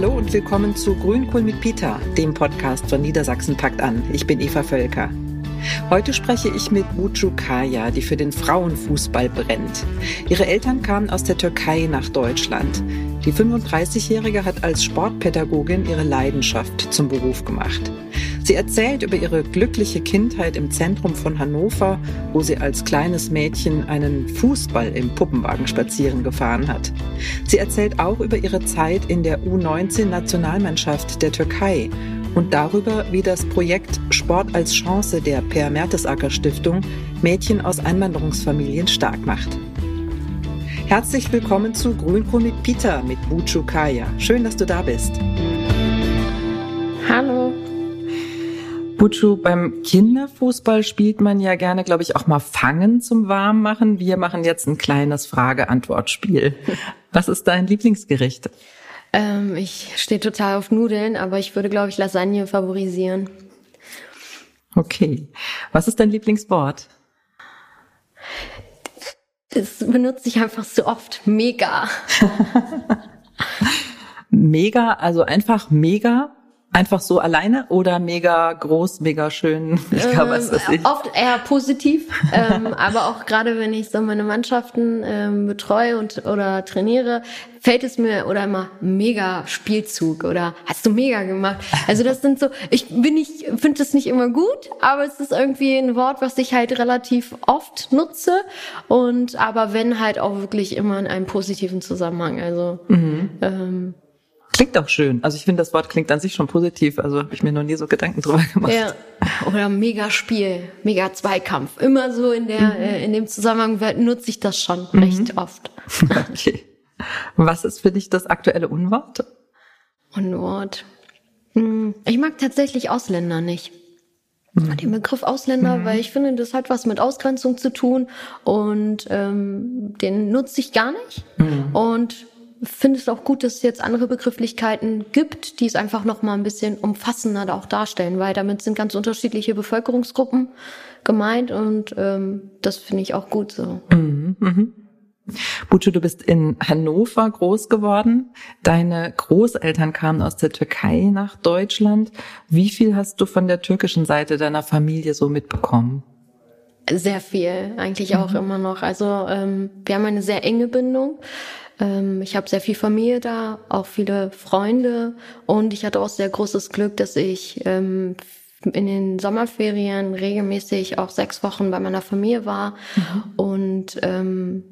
Hallo und willkommen zu Grünkohl mit Peter, dem Podcast von Niedersachsen packt an. Ich bin Eva Völker. Heute spreche ich mit Bucu Kaya, die für den Frauenfußball brennt. Ihre Eltern kamen aus der Türkei nach Deutschland. Die 35-Jährige hat als Sportpädagogin ihre Leidenschaft zum Beruf gemacht. Sie erzählt über ihre glückliche Kindheit im Zentrum von Hannover, wo sie als kleines Mädchen einen Fußball im Puppenwagen spazieren gefahren hat. Sie erzählt auch über ihre Zeit in der U19-Nationalmannschaft der Türkei und darüber, wie das Projekt Sport als Chance der Per Mertesacker Stiftung Mädchen aus Einwanderungsfamilien stark macht. Herzlich willkommen zu Grünkohl mit Peter mit Buchu Kaya. Schön, dass du da bist. Hallo. Buchu, beim Kinderfußball spielt man ja gerne, glaube ich, auch mal Fangen zum Warmmachen. Wir machen jetzt ein kleines Frage-Antwort-Spiel. Was ist dein Lieblingsgericht? Ähm, ich stehe total auf Nudeln, aber ich würde, glaube ich, Lasagne favorisieren. Okay. Was ist dein Lieblingswort? Das benutze ich einfach so oft. Mega. mega, also einfach mega Einfach so alleine oder mega groß, mega schön? Mega, ähm, was weiß ich. Oft eher positiv, ähm, aber auch gerade wenn ich so meine Mannschaften ähm, betreue und oder trainiere, fällt es mir oder immer mega Spielzug oder hast du mega gemacht. Also das sind so, ich bin nicht, finde das nicht immer gut, aber es ist irgendwie ein Wort, was ich halt relativ oft nutze und aber wenn halt auch wirklich immer in einem positiven Zusammenhang. Also mhm. ähm, Klingt auch schön. Also ich finde, das Wort klingt an sich schon positiv. Also habe ich mir noch nie so Gedanken drüber gemacht. Ja. Oder mega Spiel, mega Zweikampf. Immer so in der, mhm. äh, in dem Zusammenhang nutze ich das schon mhm. recht oft. Okay. Was ist für dich das aktuelle Unwort? Unwort. Hm, ich mag tatsächlich Ausländer nicht. Mhm. Den Begriff Ausländer, mhm. weil ich finde, das hat was mit Ausgrenzung zu tun und ähm, den nutze ich gar nicht. Mhm. Und finde es auch gut, dass es jetzt andere Begrifflichkeiten gibt, die es einfach noch mal ein bisschen umfassender auch darstellen, weil damit sind ganz unterschiedliche Bevölkerungsgruppen gemeint und ähm, das finde ich auch gut so. Mhm, mhm. Bucu, du bist in Hannover groß geworden. Deine Großeltern kamen aus der Türkei nach Deutschland. Wie viel hast du von der türkischen Seite deiner Familie so mitbekommen? Sehr viel, eigentlich auch mhm. immer noch. Also ähm, wir haben eine sehr enge Bindung. Ähm, ich habe sehr viel Familie da, auch viele Freunde und ich hatte auch sehr großes Glück, dass ich ähm, in den Sommerferien regelmäßig auch sechs Wochen bei meiner Familie war mhm. und ähm,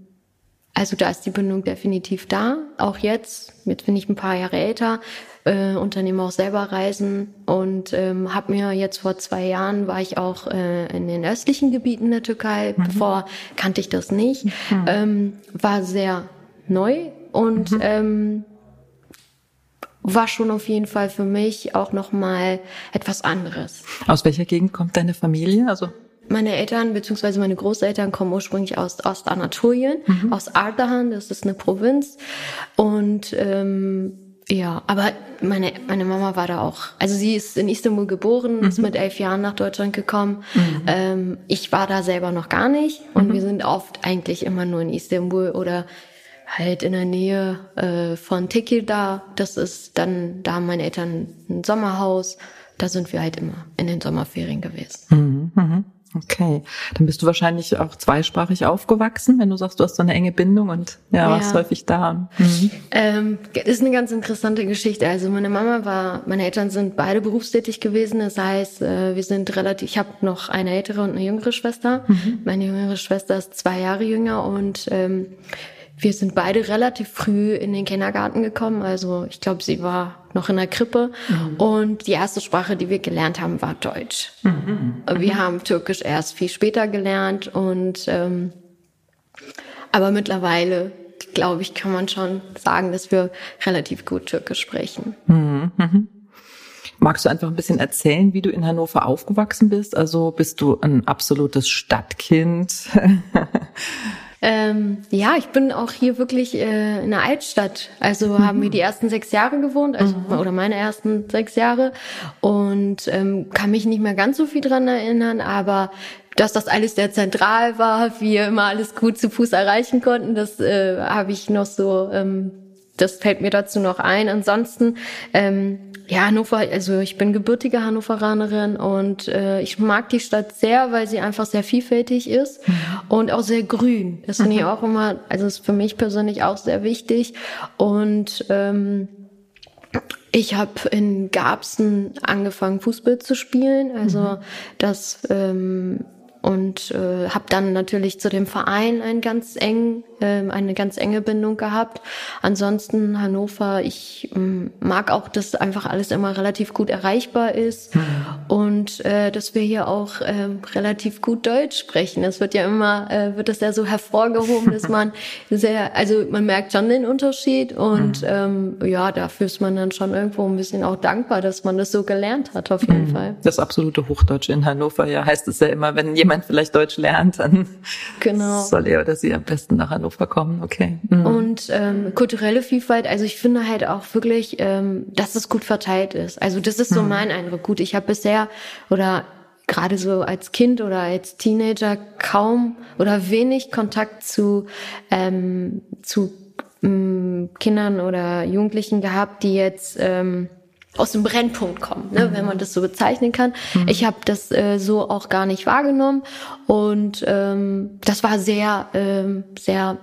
also da ist die Bindung definitiv da. Auch jetzt, jetzt bin ich ein paar Jahre älter, äh, unternehme auch selber Reisen und ähm, habe mir jetzt vor zwei Jahren war ich auch äh, in den östlichen Gebieten der Türkei. Mhm. Bevor kannte ich das nicht. Mhm. Ähm, war sehr neu und mhm. ähm, war schon auf jeden Fall für mich auch noch mal etwas anderes. Aus welcher Gegend kommt deine Familie? Also meine Eltern bzw. meine Großeltern kommen ursprünglich aus Ostanatolien, mhm. aus Ardahan, das ist eine Provinz. Und ähm, ja, aber meine, meine Mama war da auch. Also sie ist in Istanbul geboren, mhm. ist mit elf Jahren nach Deutschland gekommen. Mhm. Ähm, ich war da selber noch gar nicht und mhm. wir sind oft eigentlich immer nur in Istanbul oder halt in der Nähe äh, von Tekirdağ. Das ist dann, da haben meine Eltern ein Sommerhaus. Da sind wir halt immer in den Sommerferien gewesen. Mhm, mhm. Okay, dann bist du wahrscheinlich auch zweisprachig aufgewachsen, wenn du sagst, du hast so eine enge Bindung und ja, ja. warst häufig da. Mhm. Ähm, ist eine ganz interessante Geschichte. Also meine Mama war, meine Eltern sind beide berufstätig gewesen. Das heißt, äh, wir sind relativ. Ich habe noch eine ältere und eine jüngere Schwester. Mhm. Meine jüngere Schwester ist zwei Jahre jünger und ähm, wir sind beide relativ früh in den Kindergarten gekommen. Also ich glaube, sie war noch in der Krippe. Mhm. Und die erste Sprache, die wir gelernt haben, war Deutsch. Mhm. Wir haben Türkisch erst viel später gelernt. Und ähm, aber mittlerweile, glaube ich, kann man schon sagen, dass wir relativ gut Türkisch sprechen. Mhm. mhm. Magst du einfach ein bisschen erzählen, wie du in Hannover aufgewachsen bist? Also bist du ein absolutes Stadtkind? Ähm, ja, ich bin auch hier wirklich äh, in der Altstadt. Also mhm. haben wir die ersten sechs Jahre gewohnt, also mhm. oder meine ersten sechs Jahre und ähm, kann mich nicht mehr ganz so viel dran erinnern, aber dass das alles sehr zentral war, wir immer alles gut zu Fuß erreichen konnten, das äh, habe ich noch so ähm, das fällt mir dazu noch ein. Ansonsten, ähm, ja, Hannover, also ich bin gebürtige Hannoveranerin und äh, ich mag die Stadt sehr, weil sie einfach sehr vielfältig ist mhm. und auch sehr grün. Das finde ich mhm. auch immer, also ist für mich persönlich auch sehr wichtig. Und ähm, ich habe in Garbsen angefangen, Fußball zu spielen. Also mhm. das ähm, und äh, habe dann natürlich zu dem Verein ein ganz eng, äh, eine ganz enge Bindung gehabt. Ansonsten Hannover, ich äh, mag auch, dass einfach alles immer relativ gut erreichbar ist mhm. und äh, dass wir hier auch äh, relativ gut Deutsch sprechen. Es wird ja immer, äh, wird das ja so hervorgehoben, dass man sehr, also man merkt schon den Unterschied und mhm. ähm, ja, dafür ist man dann schon irgendwo ein bisschen auch dankbar, dass man das so gelernt hat, auf jeden mhm. Fall. Das absolute Hochdeutsch in Hannover, ja, heißt es ja immer, wenn jemand jemand vielleicht Deutsch lernt, dann genau. soll er oder sie am besten nach Hannover kommen. Okay. Mhm. Und ähm, kulturelle Vielfalt, also ich finde halt auch wirklich, ähm, dass es gut verteilt ist. Also das ist so mhm. mein Eindruck. Gut, ich habe bisher oder gerade so als Kind oder als Teenager kaum oder wenig Kontakt zu ähm, zu ähm, Kindern oder Jugendlichen gehabt, die jetzt ähm, aus dem Brennpunkt kommen, ne, wenn man das so bezeichnen kann. Mhm. Ich habe das äh, so auch gar nicht wahrgenommen und ähm, das war sehr, ähm, sehr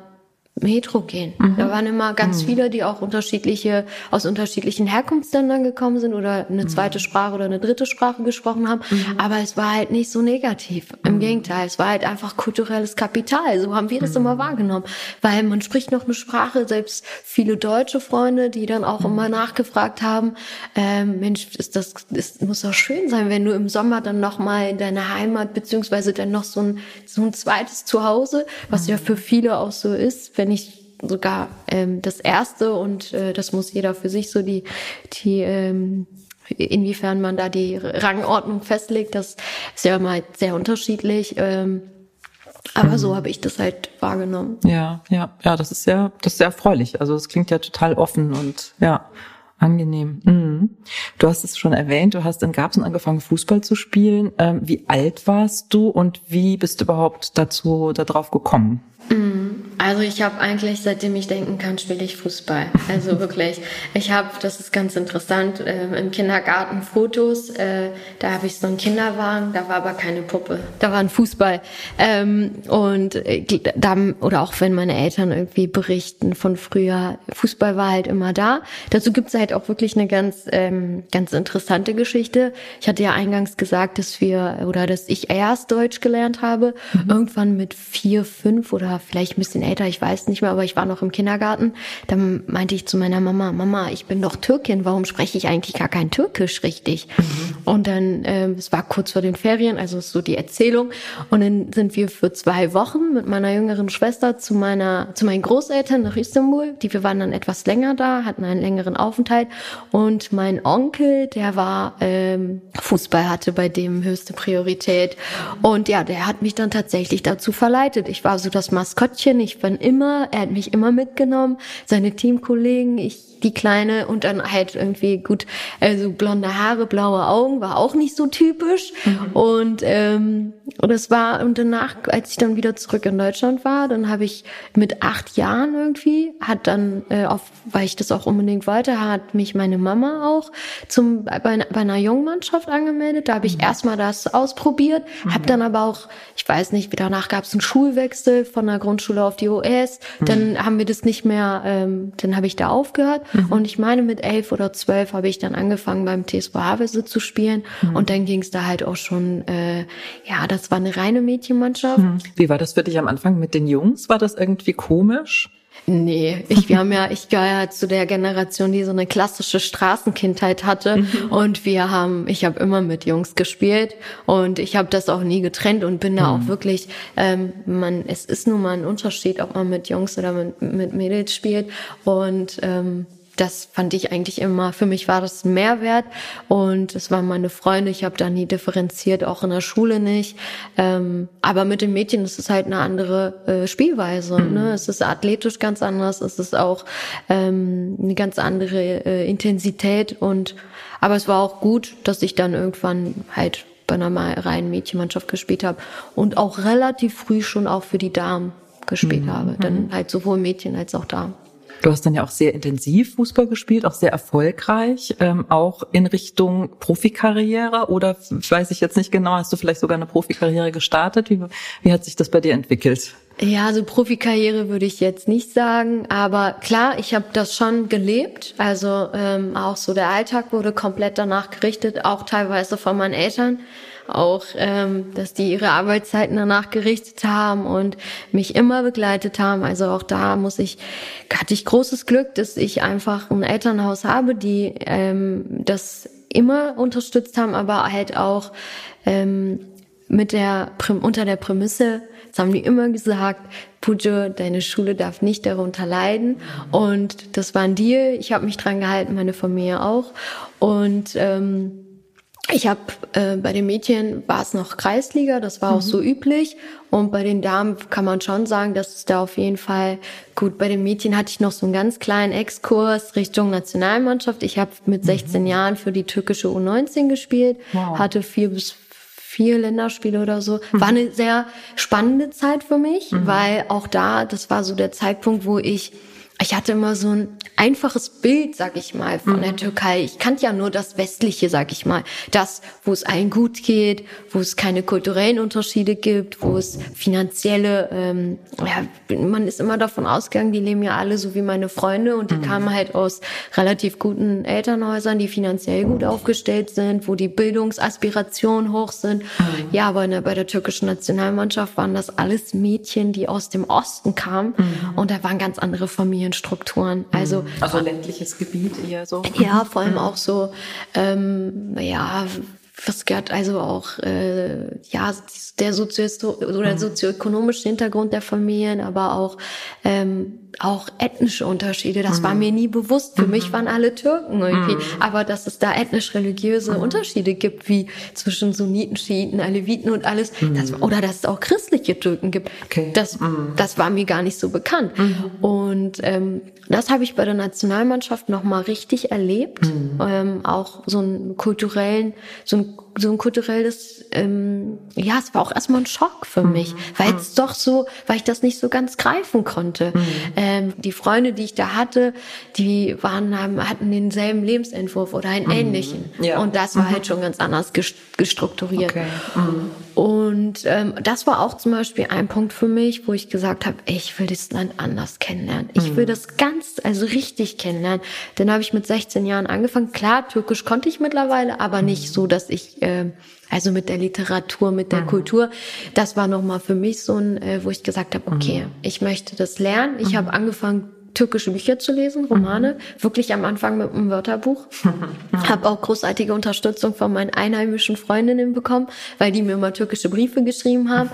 heterogen. Mhm. Da waren immer ganz mhm. viele, die auch unterschiedliche, aus unterschiedlichen Herkunftsländern gekommen sind oder eine mhm. zweite Sprache oder eine dritte Sprache gesprochen haben. Mhm. Aber es war halt nicht so negativ. Im mhm. Gegenteil, es war halt einfach kulturelles Kapital. So haben wir das immer wahrgenommen. Weil man spricht noch eine Sprache, selbst viele deutsche Freunde, die dann auch immer nachgefragt haben, ähm, Mensch, ist das, das muss doch schön sein, wenn du im Sommer dann nochmal in deine Heimat, beziehungsweise dann noch so ein, so ein zweites Zuhause, was ja für viele auch so ist, wenn ich sogar ähm, das erste und äh, das muss jeder für sich so die die ähm, inwiefern man da die Rangordnung festlegt, das ist ja mal sehr unterschiedlich. Ähm, aber mhm. so habe ich das halt wahrgenommen. Ja, ja, ja, das ist sehr, das ist sehr erfreulich. Also es klingt ja total offen und ja, angenehm. Mhm. Du hast es schon erwähnt, du hast in Garbsen angefangen, Fußball zu spielen. Ähm, wie alt warst du und wie bist du überhaupt dazu, darauf gekommen? Mhm. Also ich habe eigentlich, seitdem ich denken kann, spiele ich Fußball. Also wirklich. Ich habe, das ist ganz interessant, äh, im Kindergarten Fotos. Äh, da habe ich so einen Kinderwagen, da war aber keine Puppe. Da war ein Fußball. Ähm, und äh, da, oder auch wenn meine Eltern irgendwie berichten von früher, Fußball war halt immer da. Dazu gibt's halt auch wirklich eine ganz, ähm, ganz interessante Geschichte. Ich hatte ja eingangs gesagt, dass wir oder dass ich erst Deutsch gelernt habe. Mhm. Irgendwann mit vier, fünf oder vielleicht ein bisschen älter, ich weiß nicht mehr, aber ich war noch im Kindergarten. Dann meinte ich zu meiner Mama, Mama, ich bin doch Türkin, warum spreche ich eigentlich gar kein Türkisch richtig? Mhm. Und dann, äh, es war kurz vor den Ferien, also so die Erzählung. Und dann sind wir für zwei Wochen mit meiner jüngeren Schwester zu meiner, zu meinen Großeltern nach Istanbul. Die wir waren dann etwas länger da, hatten einen längeren Aufenthalt. Und mein Onkel, der war ähm, Fußball hatte bei dem höchste Priorität. Und ja, der hat mich dann tatsächlich dazu verleitet. Ich war so das Maskottchen. Ich bin immer, er hat mich immer mitgenommen, seine Teamkollegen, ich die Kleine und dann halt irgendwie gut, also blonde Haare, blaue Augen, war auch nicht so typisch. Mhm. Und ähm, und es war und danach, als ich dann wieder zurück in Deutschland war, dann habe ich mit acht Jahren irgendwie hat dann, äh, auf, weil ich das auch unbedingt wollte, hat mich meine Mama auch zum bei, bei einer Jungmannschaft angemeldet. Da habe ich mhm. erstmal das ausprobiert, mhm. habe dann aber auch, ich weiß nicht, wie danach gab es einen Schulwechsel von der Grundschule auf die OS. Mhm. Dann haben wir das nicht mehr, ähm, dann habe ich da aufgehört Mhm. Und ich meine, mit elf oder zwölf habe ich dann angefangen beim TSV Havelse zu spielen. Mhm. Und dann ging es da halt auch schon, äh, ja, das war eine reine Mädchenmannschaft. Mhm. Wie war das für dich am Anfang mit den Jungs? War das irgendwie komisch? Nee, ich, wir haben ja, ich gehöre ja zu der Generation, die so eine klassische Straßenkindheit hatte. Mhm. Und wir haben, ich habe immer mit Jungs gespielt und ich habe das auch nie getrennt und bin da auch mhm. wirklich, ähm, man, es ist nun mal ein Unterschied, ob man mit Jungs oder mit, mit Mädels spielt. Und ähm, das fand ich eigentlich immer, für mich war das ein Mehrwert und es waren meine Freunde, ich habe da nie differenziert, auch in der Schule nicht. Ähm, aber mit den Mädchen ist es halt eine andere äh, Spielweise. Mhm. Ne? Es ist athletisch ganz anders, es ist auch ähm, eine ganz andere äh, Intensität und aber es war auch gut, dass ich dann irgendwann halt bei einer reinen Mädchenmannschaft gespielt habe und auch relativ früh schon auch für die Damen gespielt mhm. habe. Dann halt sowohl Mädchen als auch Damen. Du hast dann ja auch sehr intensiv Fußball gespielt, auch sehr erfolgreich, ähm, auch in Richtung Profikarriere oder weiß ich jetzt nicht genau, hast du vielleicht sogar eine Profikarriere gestartet? Wie, wie hat sich das bei dir entwickelt? Ja, also Profikarriere würde ich jetzt nicht sagen, aber klar, ich habe das schon gelebt. Also ähm, auch so der Alltag wurde komplett danach gerichtet, auch teilweise von meinen Eltern auch, ähm, dass die ihre Arbeitszeiten danach gerichtet haben und mich immer begleitet haben. Also auch da muss ich, hatte ich großes Glück, dass ich einfach ein Elternhaus habe, die ähm, das immer unterstützt haben, aber halt auch ähm, mit der unter der Prämisse, das haben die immer gesagt, Pujo, deine Schule darf nicht darunter leiden. Und das war ein Deal. Ich habe mich dran gehalten, meine Familie auch. Und ähm, ich habe äh, bei den Mädchen war es noch Kreisliga, das war mhm. auch so üblich. Und bei den Damen kann man schon sagen, dass es da auf jeden Fall gut. Bei den Mädchen hatte ich noch so einen ganz kleinen Exkurs Richtung Nationalmannschaft. Ich habe mit 16 mhm. Jahren für die türkische U19 gespielt, wow. hatte vier bis vier Länderspiele oder so. Mhm. War eine sehr spannende Zeit für mich, mhm. weil auch da, das war so der Zeitpunkt, wo ich ich hatte immer so ein einfaches Bild, sag ich mal, von mhm. der Türkei. Ich kannte ja nur das Westliche, sag ich mal. Das, wo es allen gut geht, wo es keine kulturellen Unterschiede gibt, wo es finanzielle, ähm, ja, man ist immer davon ausgegangen, die leben ja alle so wie meine Freunde und die mhm. kamen halt aus relativ guten Elternhäusern, die finanziell gut aufgestellt sind, wo die Bildungsaspirationen hoch sind. Mhm. Ja, aber ne, bei der türkischen Nationalmannschaft waren das alles Mädchen, die aus dem Osten kamen mhm. und da waren ganz andere Familien Familienstrukturen. Also, mhm. also ländliches Gebiet eher so. Ja, vor allem auch so, ähm, ja, was gehört also auch äh, ja der sozio oder mhm. sozioökonomische Hintergrund der Familien, aber auch ähm, auch ethnische Unterschiede. Das mhm. war mir nie bewusst. Für mhm. mich waren alle Türken irgendwie. Mhm. Aber dass es da ethnisch-religiöse mhm. Unterschiede gibt, wie zwischen Sunniten, Schiiten, Aleviten und alles, das, mhm. oder dass es auch christliche Türken gibt, okay. das, das war mir gar nicht so bekannt. Und ähm, das habe ich bei der Nationalmannschaft nochmal richtig erlebt. Ähm, auch so einen kulturellen, so ein so ein kulturelles, ähm, ja, es war auch erstmal ein Schock für mich, weil es doch so, weil ich das nicht so ganz greifen konnte. Mhm. Ähm, die Freunde, die ich da hatte, die waren, haben, hatten denselben Lebensentwurf oder einen mhm. ähnlichen. Ja. Und das war mhm. halt schon ganz anders gestrukturiert. Okay. Mhm. Und ähm, das war auch zum Beispiel ein Punkt für mich, wo ich gesagt habe, ich will das Land anders kennenlernen. Ich will mhm. das ganz, also richtig kennenlernen. Dann habe ich mit 16 Jahren angefangen. Klar, Türkisch konnte ich mittlerweile, aber nicht so, dass ich äh, also mit der Literatur, mit der mhm. Kultur. Das war nochmal für mich so ein, äh, wo ich gesagt habe, okay, mhm. ich möchte das lernen. Ich mhm. habe angefangen, türkische Bücher zu lesen, Romane, mhm. wirklich am Anfang mit einem Wörterbuch. Mhm. Habe auch großartige Unterstützung von meinen einheimischen Freundinnen bekommen, weil die mir immer türkische Briefe geschrieben haben.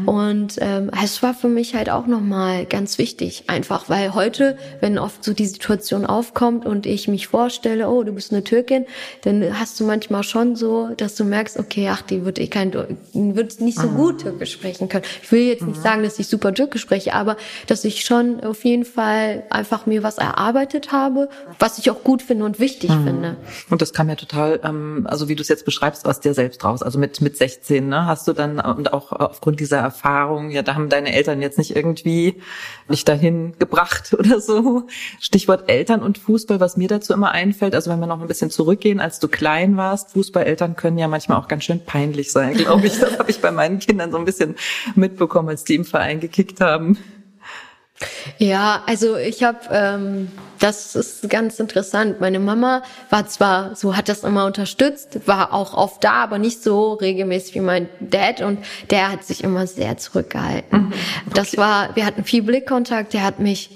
Mhm. Und ähm, es war für mich halt auch nochmal ganz wichtig, einfach, weil heute, wenn oft so die Situation aufkommt und ich mich vorstelle, oh, du bist eine Türkin, dann hast du manchmal schon so, dass du merkst, okay, ach, die wird eh kein, wird nicht so gut Türkisch sprechen können. Ich will jetzt nicht sagen, dass ich super Türkisch spreche, aber dass ich schon auf jeden Fall einfach mir was erarbeitet habe, was ich auch gut finde und wichtig mhm. finde. Und das kam ja total, ähm, also wie du es jetzt beschreibst, aus dir selbst raus. Also mit mit 16, ne, hast du dann und auch aufgrund dieser Erfahrung, ja, da haben deine Eltern jetzt nicht irgendwie dich dahin gebracht oder so. Stichwort Eltern und Fußball, was mir dazu immer einfällt. Also wenn wir noch ein bisschen zurückgehen, als du klein warst, Fußballeltern können ja manchmal auch ganz schön peinlich sein, glaube ich. Das habe ich bei meinen Kindern so ein bisschen mitbekommen, als die im Verein gekickt haben. Ja, also ich habe, ähm, das ist ganz interessant. Meine Mama war zwar, so hat das immer unterstützt, war auch oft da, aber nicht so regelmäßig wie mein Dad und der hat sich immer sehr zurückgehalten. Mhm, okay. Das war, wir hatten viel Blickkontakt, der hat mich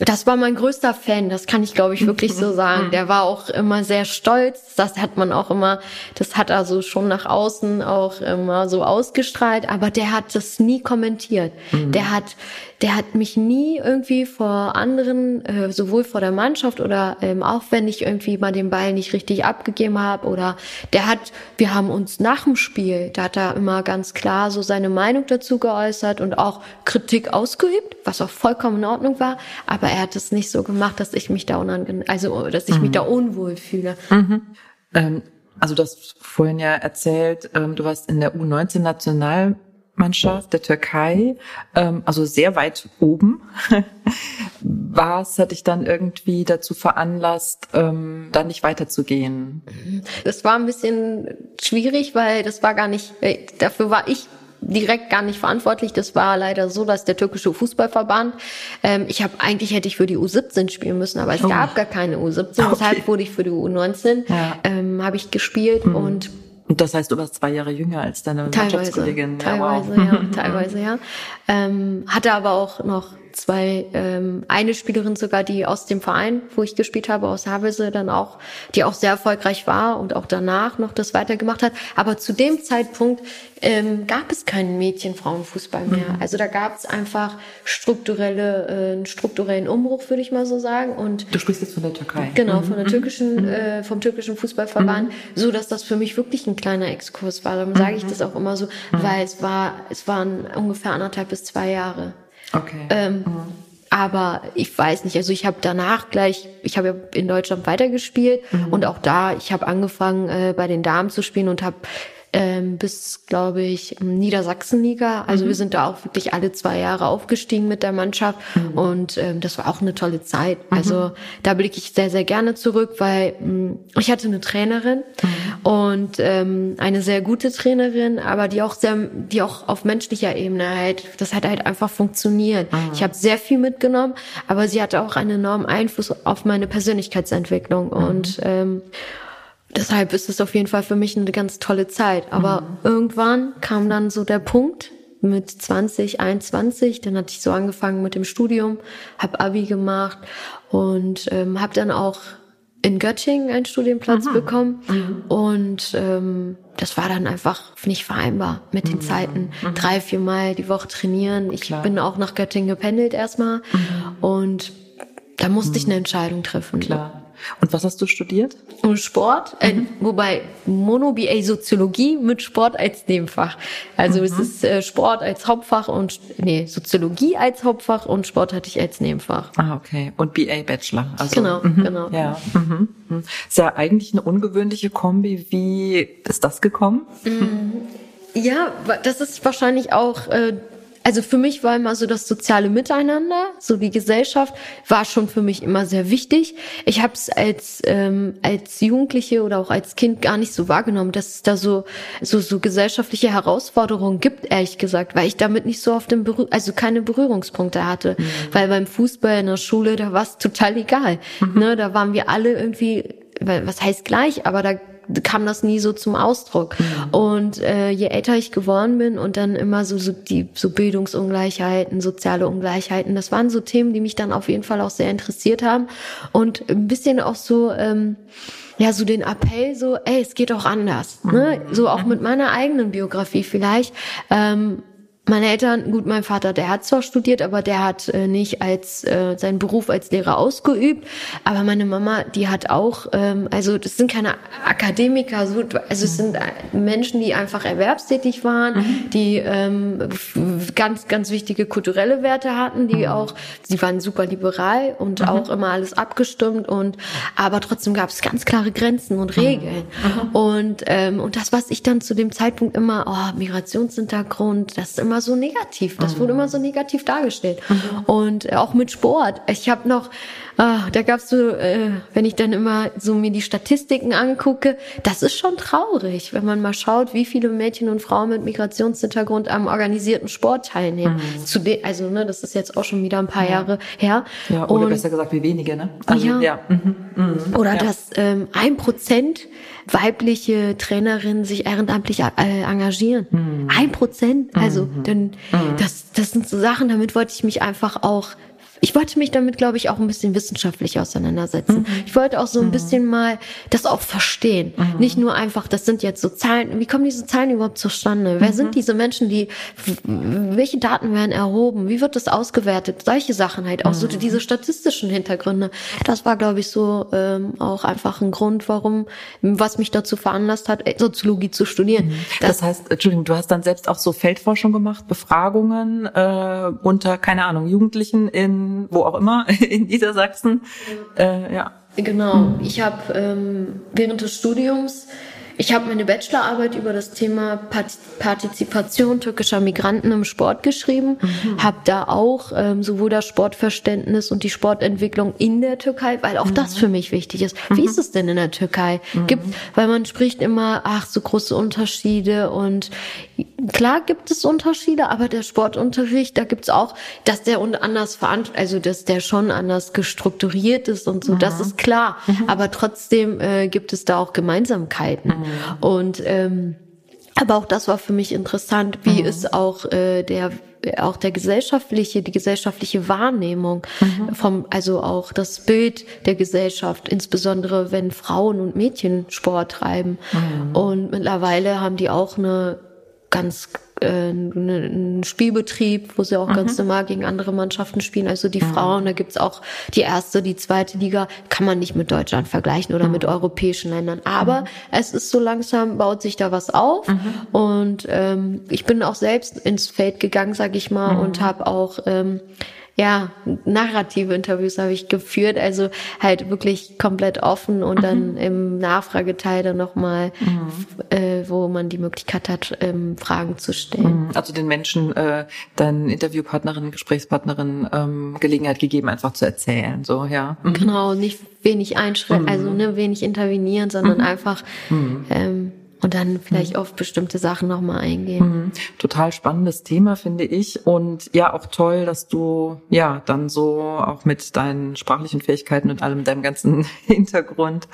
das war mein größter Fan, das kann ich glaube ich wirklich so sagen. Der war auch immer sehr stolz, das hat man auch immer, das hat er so schon nach außen auch immer so ausgestrahlt, aber der hat das nie kommentiert. Mhm. Der hat der hat mich nie irgendwie vor anderen, äh, sowohl vor der Mannschaft oder ähm, auch wenn ich irgendwie mal den Ball nicht richtig abgegeben habe oder der hat, wir haben uns nach dem Spiel, da hat er immer ganz klar so seine Meinung dazu geäußert und auch Kritik ausgeübt, was auch vollkommen in Ordnung war, aber er hat es nicht so gemacht, dass ich mich da unangenehm, also dass ich mhm. mich da unwohl fühle. Mhm. Ähm, also du hast vorhin ja erzählt, ähm, du warst in der U19 National Nationalmannschaft der Türkei, ähm, also sehr weit oben. Was hat dich dann irgendwie dazu veranlasst, ähm, dann nicht weiterzugehen? Das war ein bisschen schwierig, weil das war gar nicht, äh, dafür war ich direkt gar nicht verantwortlich. Das war leider so, dass der türkische Fußballverband, ähm, ich habe eigentlich hätte ich für die U17 spielen müssen, aber es oh. gab gar keine U17, okay. deshalb wurde ich für die U19 ja. ähm, habe ich gespielt mhm. und und das heißt, du warst zwei Jahre jünger als deine teilweise, Mannschaftskollegin. Teilweise, ja, wow. ja teilweise, ja. Ähm, hatte aber auch noch zwei, ähm, eine Spielerin sogar, die aus dem Verein, wo ich gespielt habe, aus Havelse, dann auch, die auch sehr erfolgreich war und auch danach noch das weitergemacht hat. Aber zu dem Zeitpunkt ähm, gab es keinen Mädchen-Frauenfußball mehr. Mhm. Also da gab es einfach strukturelle, äh, einen strukturellen Umbruch, würde ich mal so sagen. Und du sprichst jetzt von der Türkei. Genau, mhm. von der mhm. türkischen, mhm. äh, vom türkischen Fußballverband, mhm. so dass das für mich wirklich ein kleiner Exkurs war. Darum sage ich das auch immer so, weil es war, es waren ungefähr anderthalb bis zwei Jahre. Okay. Ähm, mhm. Aber ich weiß nicht, also ich habe danach gleich, ich habe ja in Deutschland weitergespielt mhm. und auch da, ich habe angefangen äh, bei den Damen zu spielen und habe ähm, bis, glaube ich, Niedersachsenliga. Also mhm. wir sind da auch wirklich alle zwei Jahre aufgestiegen mit der Mannschaft mhm. und ähm, das war auch eine tolle Zeit. Mhm. Also da blicke ich sehr, sehr gerne zurück, weil mh, mm, ich hatte eine Trainerin mhm. und ähm, eine sehr gute Trainerin, aber die auch sehr, die auch auf menschlicher Ebene halt, das hat halt einfach funktioniert. Mhm. Ich habe sehr viel mitgenommen, aber sie hatte auch einen enormen Einfluss auf meine Persönlichkeitsentwicklung und ähm, deshalb ist es auf jeden Fall für mich eine ganz tolle Zeit. Aber mhm. irgendwann kam dann so der Punkt mit 20, 21, dann hatte ich so angefangen mit dem Studium, habe Abi gemacht und ähm, habe dann auch in Göttingen einen Studienplatz Aha. bekommen mhm. und ähm, das war dann einfach nicht vereinbar mit den mhm. Zeiten. Mhm. Drei, vier Mal die Woche trainieren. Ich Klar. bin auch nach Göttingen gependelt erstmal mhm. und da musste ich mhm. eine Entscheidung treffen. Klar. Und was hast du studiert? Und Sport, äh, mhm. wobei Mono BA Soziologie mit Sport als Nebenfach. Also mhm. es ist äh, Sport als Hauptfach und nee, Soziologie als Hauptfach und Sport hatte ich als Nebenfach. Ah, okay. Und BA Bachelor. Also, genau, mhm. genau. Ja. Mhm. mhm. Ist ja eigentlich eine ungewöhnliche Kombi. Wie ist das gekommen? Mhm. Ja, das ist wahrscheinlich auch äh, also für mich war immer so das soziale Miteinander, so die Gesellschaft war schon für mich immer sehr wichtig. Ich habe es als ähm, als Jugendliche oder auch als Kind gar nicht so wahrgenommen, dass es da so so so gesellschaftliche Herausforderungen gibt, ehrlich gesagt, weil ich damit nicht so auf dem Berühr also keine Berührungspunkte hatte, mhm. weil beim Fußball in der Schule da war es total egal, mhm. ne, da waren wir alle irgendwie was heißt gleich, aber da kam das nie so zum Ausdruck. Mhm. Und äh, je älter ich geworden bin und dann immer so, so die so Bildungsungleichheiten, soziale Ungleichheiten, das waren so Themen, die mich dann auf jeden Fall auch sehr interessiert haben und ein bisschen auch so ähm, ja, so den Appell, so, ey, es geht auch anders. Ne? So auch mit meiner eigenen Biografie vielleicht. Ähm, meine Eltern, gut, mein Vater, der hat zwar studiert, aber der hat äh, nicht als äh, seinen Beruf als Lehrer ausgeübt. Aber meine Mama, die hat auch, ähm, also das sind keine Akademiker, so, also es sind Menschen, die einfach erwerbstätig waren, mhm. die ähm, ganz, ganz wichtige kulturelle Werte hatten, die mhm. auch, sie waren super liberal und mhm. auch immer alles abgestimmt und aber trotzdem gab es ganz klare Grenzen und Regeln. Mhm. Mhm. Und ähm, und das, was ich dann zu dem Zeitpunkt immer, oh, Migrationshintergrund, das ist immer so negativ. Das wurde immer so negativ dargestellt. Mhm. Und auch mit Sport. Ich habe noch, ah, da gab's so, äh, wenn ich dann immer so mir die Statistiken angucke, das ist schon traurig, wenn man mal schaut, wie viele Mädchen und Frauen mit Migrationshintergrund am organisierten Sport teilnehmen. Mhm. Zu also ne, das ist jetzt auch schon wieder ein paar ja. Jahre her. Ja, oder und, besser gesagt, wie wenige, ne? Also, ja. ja. Mhm. Mhm. Oder ja. dass ähm, ein Prozent weibliche Trainerinnen sich ehrenamtlich äh, engagieren. Mhm. Ein Prozent, also mhm. dann, mhm. das, das sind so Sachen, damit wollte ich mich einfach auch ich wollte mich damit, glaube ich, auch ein bisschen wissenschaftlich auseinandersetzen. Mhm. Ich wollte auch so ein mhm. bisschen mal das auch verstehen. Mhm. Nicht nur einfach, das sind jetzt so Zahlen. Wie kommen diese Zahlen überhaupt zustande? Wer sind mhm. diese Menschen, die, welche Daten werden erhoben? Wie wird das ausgewertet? Solche Sachen halt, auch so mhm. diese statistischen Hintergründe. Das war, glaube ich, so ähm, auch einfach ein Grund, warum, was mich dazu veranlasst hat, Soziologie zu studieren. Mhm. Das, das heißt, Entschuldigung, du hast dann selbst auch so Feldforschung gemacht, Befragungen äh, unter, keine Ahnung, Jugendlichen in wo auch immer, in Niedersachsen. Äh, ja. Genau. Ich habe ähm, während des Studiums ich habe meine Bachelorarbeit über das Thema Partizipation türkischer Migranten im Sport geschrieben, mhm. habe da auch ähm, sowohl das Sportverständnis und die Sportentwicklung in der Türkei, weil auch mhm. das für mich wichtig ist. Wie mhm. ist es denn in der Türkei? Mhm. Gibt, weil man spricht immer, ach, so große Unterschiede und klar gibt es Unterschiede, aber der Sportunterricht, da gibt's auch, dass der anders verant also dass der schon anders gestrukturiert ist und so, das mhm. ist klar. Mhm. Aber trotzdem äh, gibt es da auch Gemeinsamkeiten. Mhm. Und ähm, aber auch das war für mich interessant, wie mhm. ist auch äh, der auch der gesellschaftliche, die gesellschaftliche Wahrnehmung mhm. vom, also auch das Bild der Gesellschaft, insbesondere wenn Frauen und Mädchen Sport treiben. Mhm. Und mittlerweile haben die auch eine ganz äh, einen Spielbetrieb, wo sie auch mhm. ganz normal gegen andere Mannschaften spielen. Also die mhm. Frauen, da gibt's auch die erste, die zweite Liga, kann man nicht mit Deutschland vergleichen oder mhm. mit europäischen Ländern. Aber mhm. es ist so langsam, baut sich da was auf. Mhm. Und ähm, ich bin auch selbst ins Feld gegangen, sag ich mal, und mhm. habe auch ähm, ja, narrative Interviews habe ich geführt, also halt wirklich komplett offen und mhm. dann im Nachfrageteil dann nochmal, mhm. äh, wo man die Möglichkeit hat, ähm, Fragen zu stellen. Mhm. Also den Menschen, äh, deinen Interviewpartnerinnen, Gesprächspartnerinnen ähm, Gelegenheit gegeben, einfach zu erzählen, so, ja. Mhm. Genau, nicht wenig einschränken, also ne, wenig intervenieren, sondern mhm. einfach mhm. ähm, und dann vielleicht mhm. auf bestimmte Sachen nochmal eingehen. Mhm. Total spannendes Thema, finde ich. Und ja, auch toll, dass du ja dann so auch mit deinen sprachlichen Fähigkeiten und allem deinem ganzen Hintergrund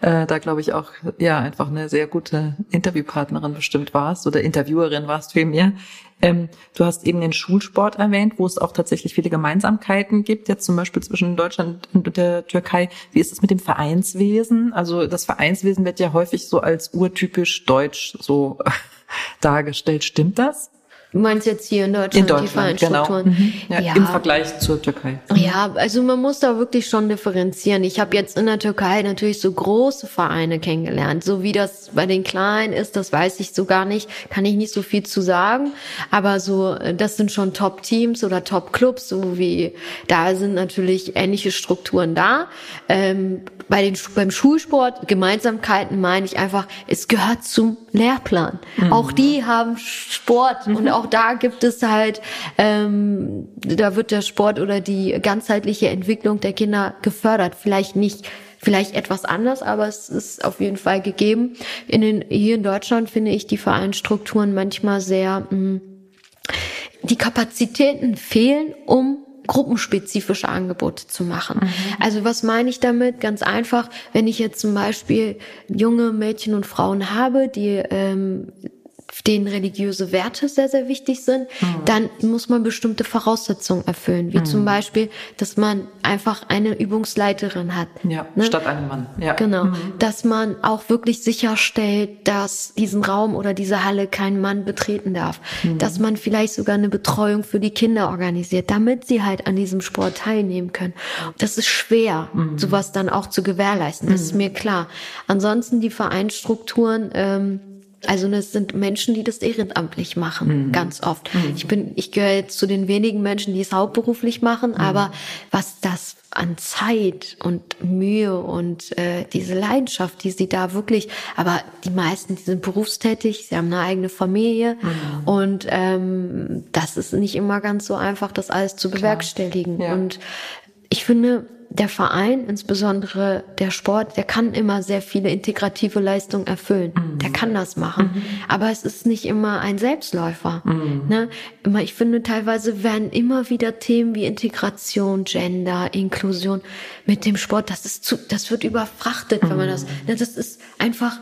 äh, da glaube ich auch ja einfach eine sehr gute Interviewpartnerin bestimmt warst oder Interviewerin warst vielmehr. Ähm, du hast eben den Schulsport erwähnt, wo es auch tatsächlich viele Gemeinsamkeiten gibt, jetzt zum Beispiel zwischen Deutschland und der Türkei. Wie ist es mit dem Vereinswesen? Also das Vereinswesen wird ja häufig so als urtypisch deutsch so dargestellt. Stimmt das? Du meinst jetzt hier in Deutschland, in Deutschland die Genau. Mhm. Ja, ja. Im Vergleich zur Türkei. Mhm. Ja, also man muss da wirklich schon differenzieren. Ich habe jetzt in der Türkei natürlich so große Vereine kennengelernt. So wie das bei den Kleinen ist, das weiß ich so gar nicht, kann ich nicht so viel zu sagen. Aber so, das sind schon Top-Teams oder Top-Clubs, so wie da sind natürlich ähnliche Strukturen da. Ähm, bei den beim Schulsport Gemeinsamkeiten meine ich einfach, es gehört zum Lehrplan. Mhm. Auch die haben Sport mhm. und auch da gibt es halt, ähm, da wird der Sport oder die ganzheitliche Entwicklung der Kinder gefördert. Vielleicht nicht vielleicht etwas anders, aber es ist auf jeden Fall gegeben. In den, hier in Deutschland finde ich die Vereinsstrukturen manchmal sehr, mh, mm, die Kapazitäten fehlen, um gruppenspezifische Angebote zu machen. Mhm. Also was meine ich damit? Ganz einfach, wenn ich jetzt zum Beispiel junge Mädchen und Frauen habe, die ähm, denen religiöse Werte sehr, sehr wichtig sind, mhm. dann muss man bestimmte Voraussetzungen erfüllen, wie mhm. zum Beispiel, dass man einfach eine Übungsleiterin hat. Ja, ne? statt einem Mann. Ja. Genau. Mhm. Dass man auch wirklich sicherstellt, dass diesen Raum oder diese Halle kein Mann betreten darf. Mhm. Dass man vielleicht sogar eine Betreuung für die Kinder organisiert, damit sie halt an diesem Sport teilnehmen können. Das ist schwer, mhm. sowas dann auch zu gewährleisten. Das ist mir klar. Ansonsten die Vereinsstrukturen, ähm, also es sind Menschen, die das ehrenamtlich machen, mhm. ganz oft. Mhm. Ich bin, ich gehöre jetzt zu den wenigen Menschen, die es hauptberuflich machen, mhm. aber was das an Zeit und Mühe und äh, diese Leidenschaft, die sie da wirklich, aber die meisten, die sind berufstätig, sie haben eine eigene Familie mhm. und ähm, das ist nicht immer ganz so einfach, das alles zu bewerkstelligen. Ja. Und ich finde, der Verein, insbesondere der Sport, der kann immer sehr viele integrative Leistungen erfüllen. Mhm. Der kann das machen. Mhm. Aber es ist nicht immer ein Selbstläufer. Mhm. Ne? Ich finde, teilweise werden immer wieder Themen wie Integration, Gender, Inklusion mit dem Sport, das ist zu, das wird überfrachtet, wenn man das, mhm. ne, das ist einfach,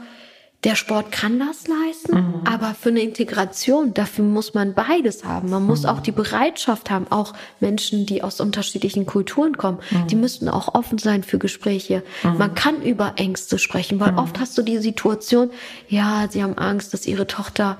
der Sport kann das leisten, mhm. aber für eine Integration, dafür muss man beides haben. Man muss mhm. auch die Bereitschaft haben, auch Menschen, die aus unterschiedlichen Kulturen kommen, mhm. die müssten auch offen sein für Gespräche. Mhm. Man kann über Ängste sprechen, weil mhm. oft hast du die Situation, ja, sie haben Angst, dass ihre Tochter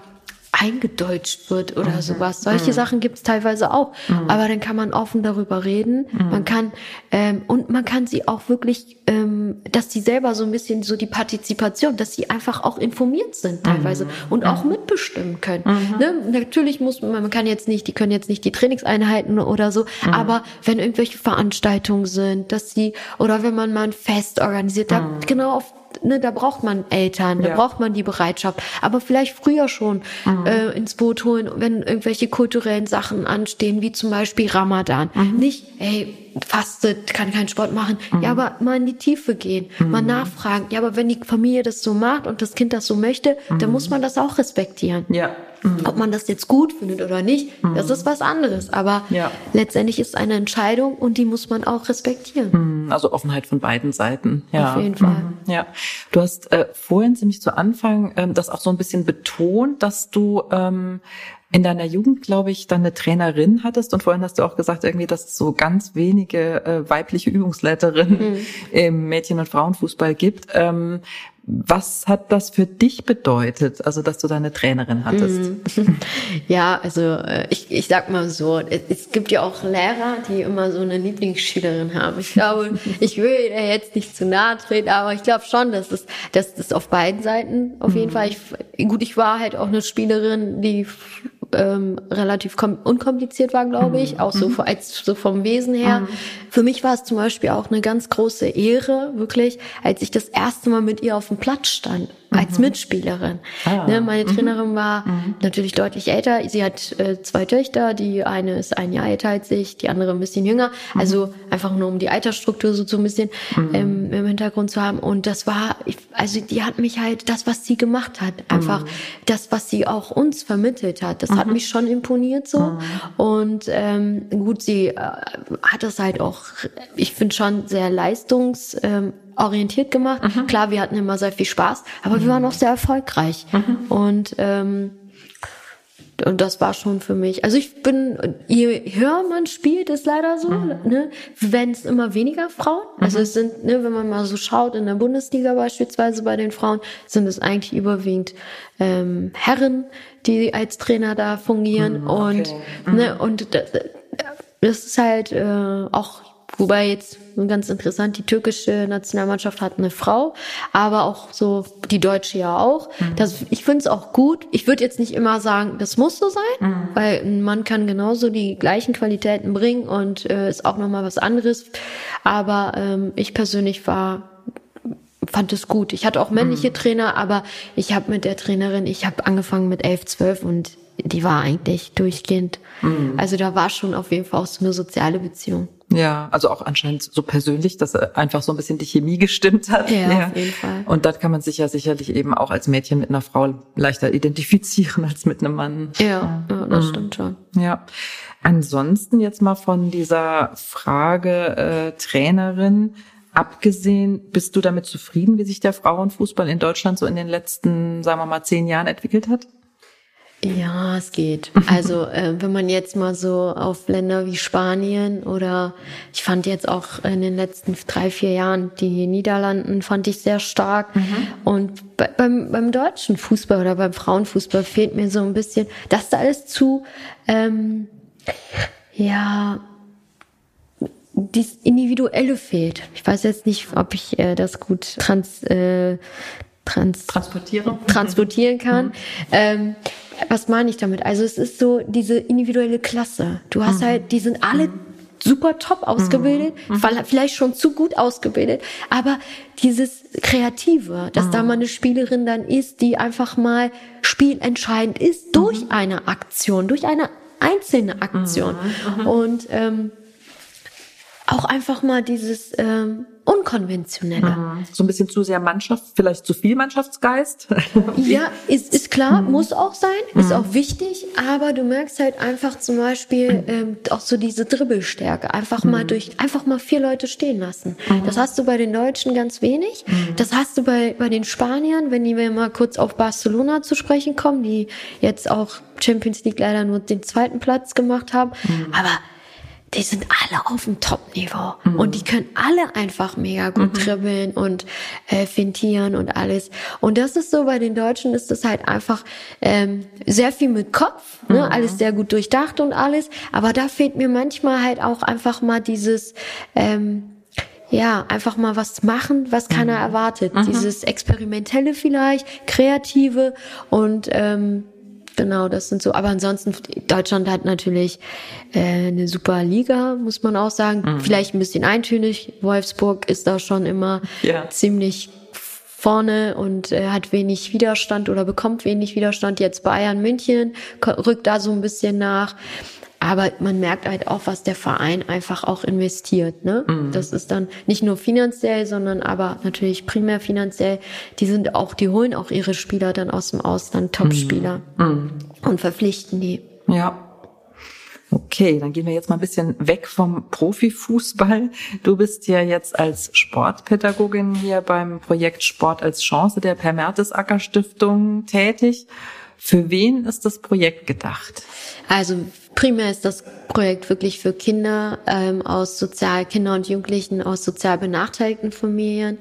eingedeutscht wird oder mhm. sowas. Solche mhm. Sachen gibt es teilweise auch. Mhm. Aber dann kann man offen darüber reden. Mhm. Man kann ähm, und man kann sie auch wirklich, ähm, dass sie selber so ein bisschen so die Partizipation, dass sie einfach auch informiert sind teilweise mhm. und auch mhm. mitbestimmen können. Ne? Natürlich muss man, man kann jetzt nicht, die können jetzt nicht die Trainingseinheiten oder so, aber wenn irgendwelche Veranstaltungen sind, dass sie oder wenn man mal ein Fest organisiert, da genau auf ne, da braucht man Eltern, da Ja. braucht man die Bereitschaft. Aber vielleicht früher schon Mhm. äh, ins Boot holen, wenn irgendwelche kulturellen Sachen anstehen, wie zum Beispiel Ramadan. Mhm. Nicht, ey, fastet, kann keinen Sport machen. Mhm. Ja, aber mal in die Tiefe gehen, mal nachfragen. Ja, aber wenn die Familie das so macht und das Kind das so möchte, Mhm. dann muss man das auch respektieren. Ja. Ob man das jetzt gut findet oder nicht, das ist was anderes. Aber Mhm. Ja. letztendlich ist es eine Entscheidung und die muss man auch respektieren. Also Offenheit von beiden Seiten. Ja. Auf jeden Fall. Mhm. Ja. Du hast äh, vorhin ziemlich zu Anfang ähm, das auch so ein bisschen betont, dass du ähm, in deiner Jugend, glaube ich, dann eine Trainerin hattest und vorhin hast du auch gesagt, irgendwie, dass es so ganz wenige äh, weibliche Übungsleiterinnen im Mädchen- und Frauenfußball gibt. Ähm, was hat das für dich bedeutet, also dass du deine Trainerin hattest? Ja, also äh, ich, ich sag mal so, es, gibt ja auch Lehrer, die immer so eine Lieblingsschülerin haben. Ich glaube, ich will da jetzt nicht zu nahe treten, aber ich glaube schon, dass es, dass das auf beiden Seiten auf jeden Fall. Ich, gut, ich war halt auch eine Spielerin, die ähm, relativ kom unkompliziert war, glaube ich, auch so, als, so vom Wesen her. Für mich war es zum Beispiel auch eine ganz große Ehre, wirklich, als ich das erste Mal mit ihr auf dem Platz stand, als Mitspielerin. Ah. Ne, meine Trainerin war natürlich deutlich älter. Sie hat äh, zwei Töchter, die eine ist ein Jahr älter als ich, die andere ein bisschen jünger. Also einfach nur um die Altersstruktur so so ein bisschen ähm, im Hintergrund zu haben. Und das war, ich, also die hat mich halt, das, was sie gemacht hat, einfach das, was sie auch uns vermittelt hat, das hat mich schon imponiert so. Und ähm, gut, sie äh, hat das halt auch, ich finde schon sehr leistungs... Ähm, orientiert gemacht. Klar, wir hatten immer sehr viel Spaß, aber wir waren auch sehr erfolgreich. Und ähm, und das war schon für mich. Also ich bin, je höher man spielt, ist leider so, ne, werden es immer weniger Frauen. Also es sind, ne, wenn man mal so schaut, in der Bundesliga beispielsweise bei den Frauen, sind es eigentlich überwiegend ähm, Herren, die als Trainer da fungieren. Und, ne, und das, das ist halt äh, auch Wobei jetzt ganz interessant, die türkische Nationalmannschaft hat eine Frau, aber auch so die deutsche ja auch. Das, ich finde es auch gut. Ich würde jetzt nicht immer sagen, das muss so sein, weil ein Mann kann genauso die gleichen Qualitäten bringen und äh, ist auch nochmal was anderes. Aber ähm, ich persönlich war fand es gut. Ich hatte auch männliche Trainer, aber ich habe mit der Trainerin, ich habe angefangen mit 11, 12 und die war eigentlich durchgehend. Also da war schon auf jeden Fall auch so eine soziale Beziehung. Ja, also auch anscheinend so persönlich, dass einfach so ein bisschen die Chemie gestimmt hat. Ja, auf jeden Fall. Und das kann man sich ja sicherlich eben auch als Mädchen mit einer Frau leichter identifizieren als mit einem Mann. Ja, ja das stimmt schon. Ja. Ansonsten jetzt mal von dieser Frage äh, Trainerin abgesehen, bist du damit zufrieden, wie sich der Frauenfußball in Deutschland so in den letzten, sagen wir mal, zehn Jahren entwickelt hat? Ja, es geht. Also äh, wenn man jetzt mal so auf Länder wie Spanien oder ich fand jetzt auch in den letzten drei, vier Jahren die Niederlanden fand ich sehr stark. Und bei, beim, beim deutschen Fußball oder beim Frauenfußball fehlt mir so ein bisschen, dass da alles zu, ähm, ja, dies Individuelle fehlt. Ich weiß jetzt nicht, ob ich äh, das gut trans, äh, trans Transportieren? transportieren kann. Ähm, was meine ich damit? Also es ist so diese individuelle Klasse. Du hast halt, die sind alle super top ausgebildet, weil- vielleicht schon zu gut ausgebildet, aber dieses Kreative, dass da mal eine Spielerin dann ist, die einfach mal spielentscheidend ist durch eine Aktion, durch eine einzelne Aktion. Und ähm, auch einfach mal dieses ähm, Unkonventionelle. So ein bisschen zu sehr Mannschaft, vielleicht zu viel Mannschaftsgeist? Ja, ist, ist klar, muss auch sein, ist auch wichtig, aber du merkst halt einfach zum Beispiel ähm, auch so diese Dribbelstärke, einfach mal durch, einfach mal vier Leute stehen lassen. Das hast du bei den Deutschen ganz wenig, das hast du bei, bei den Spaniern, wenn die wir mal kurz auf Barcelona zu sprechen kommen, die jetzt auch Champions League leider nur den zweiten Platz gemacht haben, aber die sind alle auf dem Top-Niveau und die können alle einfach mega gut dribbeln und äh, fintieren und alles. Und das ist so, bei den Deutschen ist das halt einfach ähm, sehr viel mit Kopf, ne? alles sehr gut durchdacht und alles. Aber da fehlt mir manchmal halt auch einfach mal dieses ähm, ja, einfach mal was machen, was keiner erwartet. Dieses Experimentelle vielleicht, Kreative und ähm, genau, das sind so. Aber ansonsten, Deutschland hat natürlich äh, eine super Liga, muss man auch sagen. Vielleicht ein bisschen eintönig. Wolfsburg ist da schon immer Ja. ziemlich vorne und äh, hat wenig Widerstand oder bekommt wenig Widerstand. Jetzt Bayern München rückt da so ein bisschen nach. Aber man merkt halt auch, was der Verein einfach auch investiert. Ne? Mhm. Das ist dann nicht nur finanziell, sondern aber natürlich primär finanziell. Die sind auch, die holen auch ihre Spieler dann aus dem Ausland, Topspieler mhm. mhm. und verpflichten die. Ja. Okay, dann gehen wir jetzt mal ein bisschen weg vom Profifußball. Du bist ja jetzt als Sportpädagogin hier beim Projekt Sport als Chance der Per Mertesacker Stiftung tätig. Für wen ist das Projekt gedacht? Also primär ist das Projekt wirklich für Kinder ähm, aus sozial Kinder und Jugendlichen aus sozial benachteiligten Familien,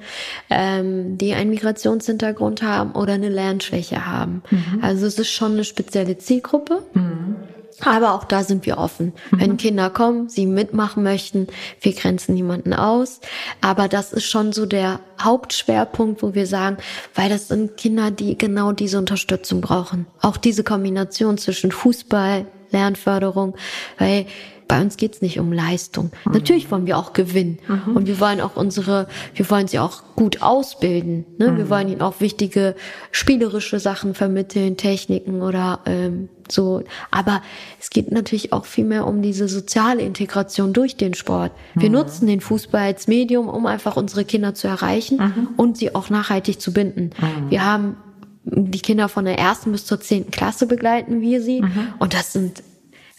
ähm, die einen Migrationshintergrund haben oder eine Lernschwäche haben. Mhm. Also es ist schon eine spezielle Zielgruppe. Mhm. Aber auch da sind wir offen. Mhm. Wenn Kinder kommen, sie mitmachen möchten, wir grenzen niemanden aus. Aber das ist schon so der Hauptschwerpunkt, wo wir sagen, weil das sind Kinder, die genau diese Unterstützung brauchen. Auch diese Kombination zwischen Fußball, Lernförderung, weil bei uns geht's nicht um Leistung. Mhm. Natürlich wollen wir auch gewinnen. Mhm. Und wir wollen auch unsere, wir wollen sie auch gut ausbilden. Ne? Mhm. Wir wollen ihnen auch wichtige spielerische Sachen vermitteln, Techniken oder ähm, so. Aber es geht natürlich auch viel mehr um diese soziale Integration durch den Sport. Wir mhm. nutzen den Fußball als Medium, um einfach unsere Kinder zu erreichen mhm. und sie auch nachhaltig zu binden. Mhm. Wir haben die Kinder von der ersten bis zur zehnten Klasse begleiten wir sie. Und das sind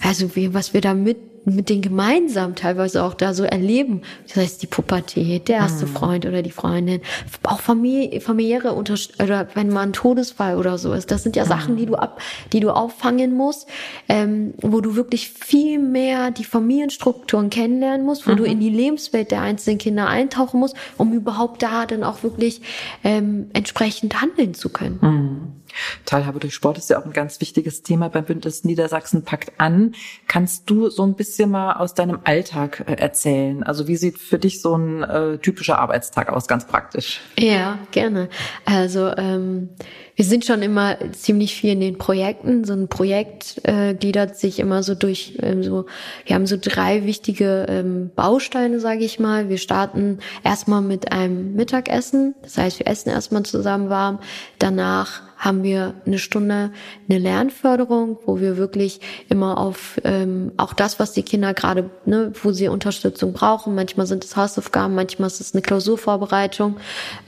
also wie, was wir da mit mit denen gemeinsam teilweise auch da so erleben. Das heißt, die Pubertät, der erste mhm. Freund oder die Freundin, auch Familie, familiäre Unterst oder wenn mal ein Todesfall oder so ist. Das sind ja mhm. Sachen, die du ab, die du auffangen musst, ähm, wo du wirklich viel mehr die Familienstrukturen kennenlernen musst, wo mhm. du in die Lebenswelt der einzelnen Kinder eintauchen musst, um überhaupt da dann auch wirklich ähm, entsprechend handeln zu können. Teilhabe durch Sport ist ja auch ein ganz wichtiges Thema beim Bündnis Niedersachsen packt an. Kannst du so ein bisschen mal aus deinem Alltag äh, erzählen? Also wie sieht für dich so ein äh, typischer Arbeitstag aus, ganz praktisch? Ja, gerne. Also ähm, wir sind schon immer ziemlich viel in den Projekten. So ein Projekt äh, gliedert sich immer so durch ähm, so, wir haben so drei wichtige ähm, Bausteine, sage ich mal. Wir starten erstmal mit einem Mittagessen. Das heißt, wir essen erstmal zusammen warm. Danach haben wir eine Stunde eine Lernförderung, wo wir wirklich immer auf ähm, auch das, was die Kinder gerade, ne, wo sie Unterstützung brauchen. Manchmal sind es Hausaufgaben, manchmal ist es eine Klausurvorbereitung.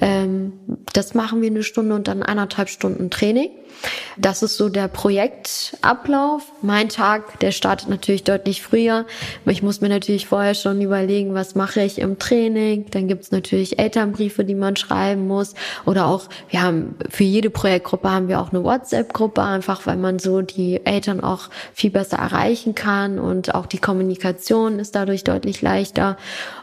Ähm, das machen wir eine Stunde und dann eineinhalb Stunden Training. Das ist so der Projektablauf. Mein Tag, der startet natürlich deutlich früher. Ich muss mir natürlich vorher schon überlegen, was mache ich im Training. Dann gibt's natürlich Elternbriefe, die man schreiben muss. Oder auch, wir haben für jede Projektgruppe haben wir auch eine WhatsApp-Gruppe, einfach weil man so die Eltern auch viel besser erreichen kann und auch die Kommunikation ist dadurch deutlich leichter.